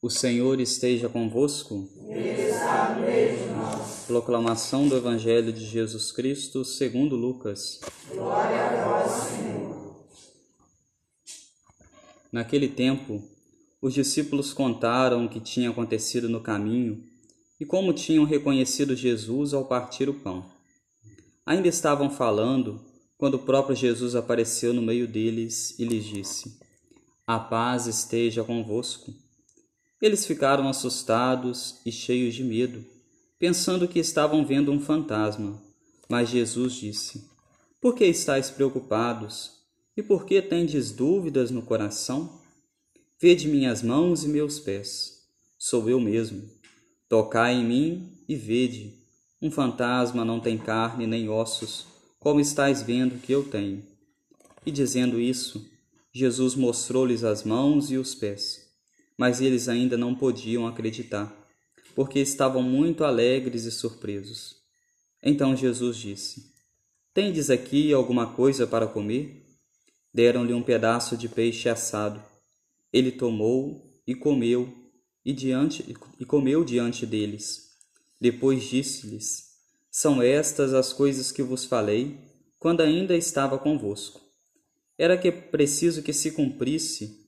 O Senhor esteja convosco. Ele está de nós. Proclamação do Evangelho de Jesus Cristo segundo Lucas. Glória a vós, Senhor. Naquele tempo, os discípulos contaram o que tinha acontecido no caminho e como tinham reconhecido Jesus ao partir o pão. Ainda estavam falando quando o próprio Jesus apareceu no meio deles e lhes disse: A paz esteja convosco. Eles ficaram assustados e cheios de medo, pensando que estavam vendo um fantasma. Mas Jesus disse: Por que estáis preocupados? E por que tendes dúvidas no coração? Vede minhas mãos e meus pés. Sou eu mesmo. Tocai em mim e vede. Um fantasma não tem carne nem ossos, como estáis vendo que eu tenho. E dizendo isso, Jesus mostrou-lhes as mãos e os pés mas eles ainda não podiam acreditar, porque estavam muito alegres e surpresos. Então Jesus disse: Tendes aqui alguma coisa para comer? Deram-lhe um pedaço de peixe assado. Ele tomou e comeu, e diante e comeu diante deles. Depois disse-lhes: São estas as coisas que vos falei quando ainda estava convosco. Era que preciso que se cumprisse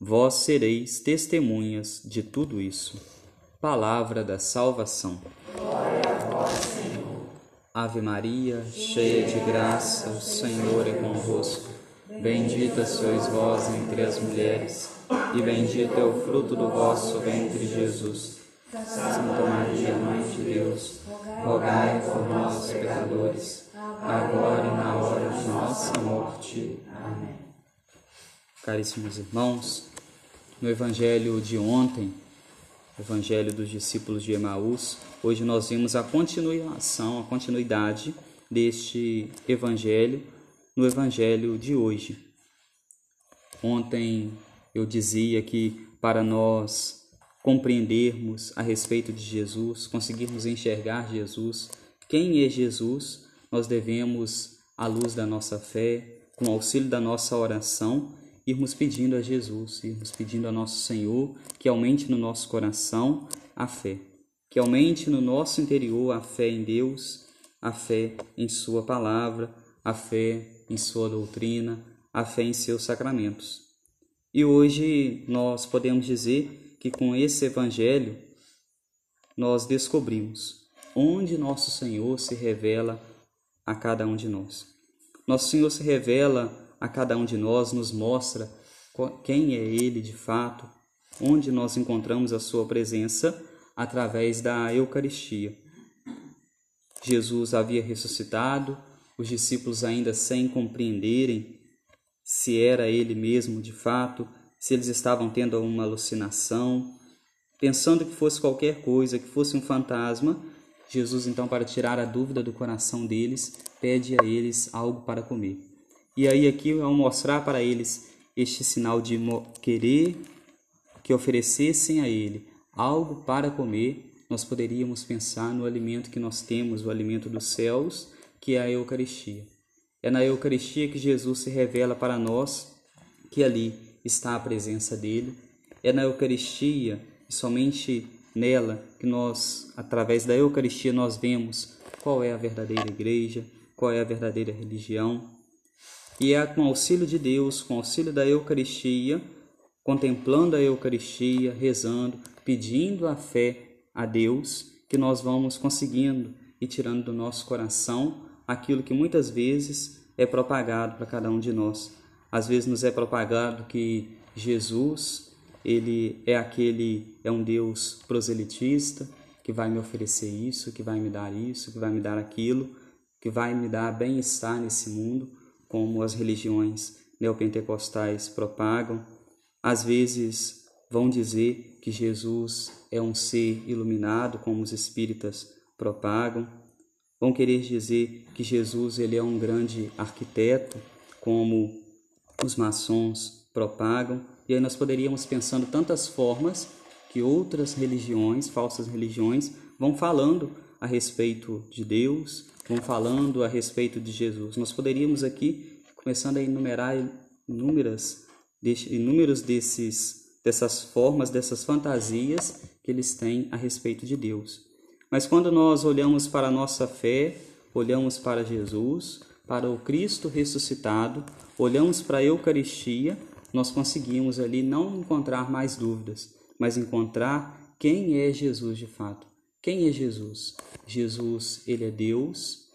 Vós sereis testemunhas de tudo isso. Palavra da salvação. Glória a vós, Senhor. Ave Maria, cheia de graça, o Senhor é convosco. Bendita sois vós entre as mulheres, e bendito é o fruto do vosso ventre, Jesus. Santa Maria, Mãe de Deus, rogai por nós, pecadores, agora e na hora de nossa morte. Amém. Caríssimos irmãos, no Evangelho de ontem, Evangelho dos discípulos de Emaús, hoje nós vimos a continuação, a continuidade deste Evangelho no Evangelho de hoje. Ontem eu dizia que para nós compreendermos a respeito de Jesus, conseguirmos enxergar Jesus, quem é Jesus, nós devemos, à luz da nossa fé, com auxílio da nossa oração, irmos pedindo a Jesus, irmos pedindo a nosso Senhor que aumente no nosso coração a fé, que aumente no nosso interior a fé em Deus, a fé em Sua palavra, a fé em Sua doutrina, a fé em seus sacramentos. E hoje nós podemos dizer que com esse Evangelho nós descobrimos onde nosso Senhor se revela a cada um de nós. Nosso Senhor se revela a cada um de nós, nos mostra quem é Ele de fato, onde nós encontramos a Sua presença através da Eucaristia. Jesus havia ressuscitado, os discípulos ainda sem compreenderem se era Ele mesmo de fato, se eles estavam tendo uma alucinação, pensando que fosse qualquer coisa, que fosse um fantasma. Jesus, então, para tirar a dúvida do coração deles, pede a eles algo para comer. E aí aqui ao mostrar para eles este sinal de querer que oferecessem a ele algo para comer, nós poderíamos pensar no alimento que nós temos, o alimento dos céus, que é a Eucaristia. É na Eucaristia que Jesus se revela para nós que ali está a presença dele. É na Eucaristia, somente nela, que nós, através da Eucaristia, nós vemos qual é a verdadeira igreja, qual é a verdadeira religião, e é com auxílio de Deus, com auxílio da Eucaristia, contemplando a Eucaristia, rezando, pedindo a fé a Deus, que nós vamos conseguindo e tirando do nosso coração aquilo que muitas vezes é propagado para cada um de nós. Às vezes nos é propagado que Jesus, ele é aquele, é um Deus proselitista, que vai me oferecer isso, que vai me dar isso, que vai me dar aquilo, que vai me dar bem-estar nesse mundo como as religiões neopentecostais propagam. Às vezes vão dizer que Jesus é um ser iluminado, como os espíritas propagam. Vão querer dizer que Jesus ele é um grande arquiteto, como os maçons propagam. E aí nós poderíamos pensando tantas formas que outras religiões, falsas religiões, vão falando a respeito de Deus, vão falando a respeito de Jesus. Nós poderíamos aqui, começando a enumerar inúmeras, inúmeros desses, dessas formas, dessas fantasias que eles têm a respeito de Deus. Mas quando nós olhamos para a nossa fé, olhamos para Jesus, para o Cristo ressuscitado, olhamos para a Eucaristia, nós conseguimos ali não encontrar mais dúvidas, mas encontrar quem é Jesus de fato. Quem é Jesus? Jesus, ele é Deus,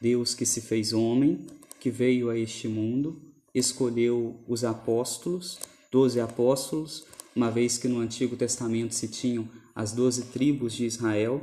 Deus que se fez homem, que veio a este mundo, escolheu os apóstolos, doze apóstolos, uma vez que no Antigo Testamento se tinham as doze tribos de Israel.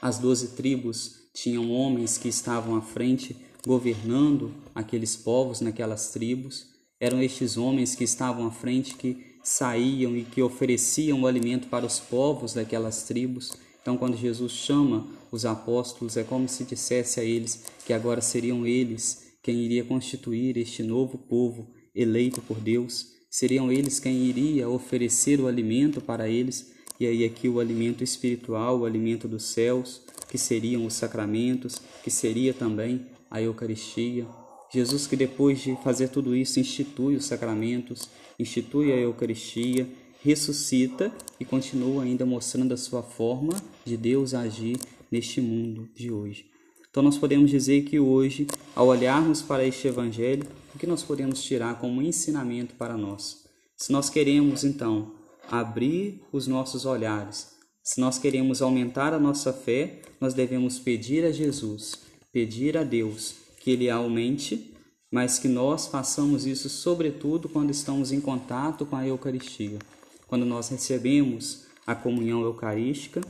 As doze tribos tinham homens que estavam à frente governando aqueles povos naquelas tribos. Eram estes homens que estavam à frente que saíam e que ofereciam o alimento para os povos daquelas tribos. Então, quando Jesus chama os apóstolos, é como se dissesse a eles que agora seriam eles quem iria constituir este novo povo eleito por Deus, seriam eles quem iria oferecer o alimento para eles, e aí aqui o alimento espiritual, o alimento dos céus, que seriam os sacramentos, que seria também a Eucaristia. Jesus que depois de fazer tudo isso institui os sacramentos, institui a Eucaristia, ressuscita e continua ainda mostrando a sua forma de Deus agir neste mundo de hoje. Então nós podemos dizer que hoje, ao olharmos para este evangelho, o que nós podemos tirar como ensinamento para nós? Se nós queremos então abrir os nossos olhares, se nós queremos aumentar a nossa fé, nós devemos pedir a Jesus, pedir a Deus que ele aumente, mas que nós façamos isso sobretudo quando estamos em contato com a Eucaristia quando nós recebemos a comunhão eucarística,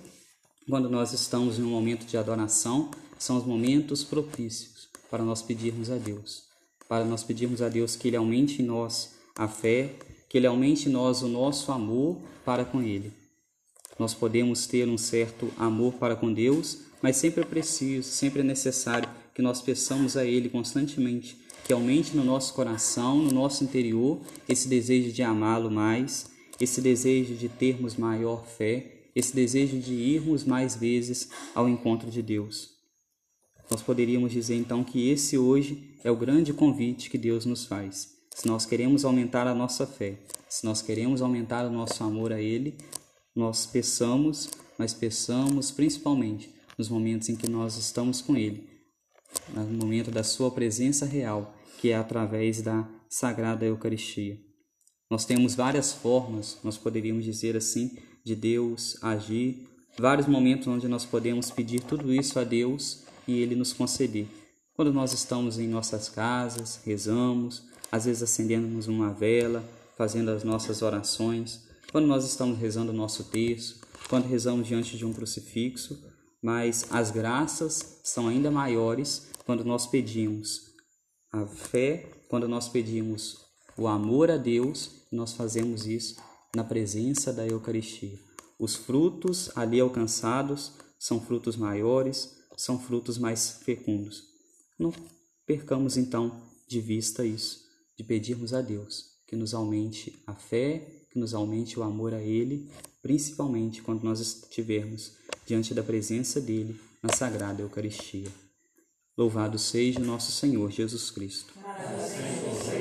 quando nós estamos em um momento de adoração, são os momentos propícios para nós pedirmos a Deus, para nós pedirmos a Deus que Ele aumente em nós a fé, que Ele aumente em nós o nosso amor para com Ele. Nós podemos ter um certo amor para com Deus, mas sempre é preciso, sempre é necessário que nós peçamos a Ele constantemente que aumente no nosso coração, no nosso interior, esse desejo de amá-lo mais, esse desejo de termos maior fé, esse desejo de irmos mais vezes ao encontro de Deus. Nós poderíamos dizer então que esse hoje é o grande convite que Deus nos faz. Se nós queremos aumentar a nossa fé, se nós queremos aumentar o nosso amor a Ele, nós peçamos, mas peçamos principalmente nos momentos em que nós estamos com Ele, no momento da Sua presença real, que é através da Sagrada Eucaristia. Nós temos várias formas, nós poderíamos dizer assim, de Deus agir, vários momentos onde nós podemos pedir tudo isso a Deus e Ele nos conceder. Quando nós estamos em nossas casas, rezamos, às vezes acendemos uma vela, fazendo as nossas orações, quando nós estamos rezando o nosso texto, quando rezamos diante de um crucifixo, mas as graças são ainda maiores quando nós pedimos a fé, quando nós pedimos o amor a Deus, nós fazemos isso na presença da Eucaristia. Os frutos ali alcançados são frutos maiores, são frutos mais fecundos. Não percamos então de vista isso, de pedirmos a Deus que nos aumente a fé, que nos aumente o amor a Ele, principalmente quando nós estivermos diante da presença dele na Sagrada Eucaristia. Louvado seja nosso Senhor Jesus Cristo. Amém.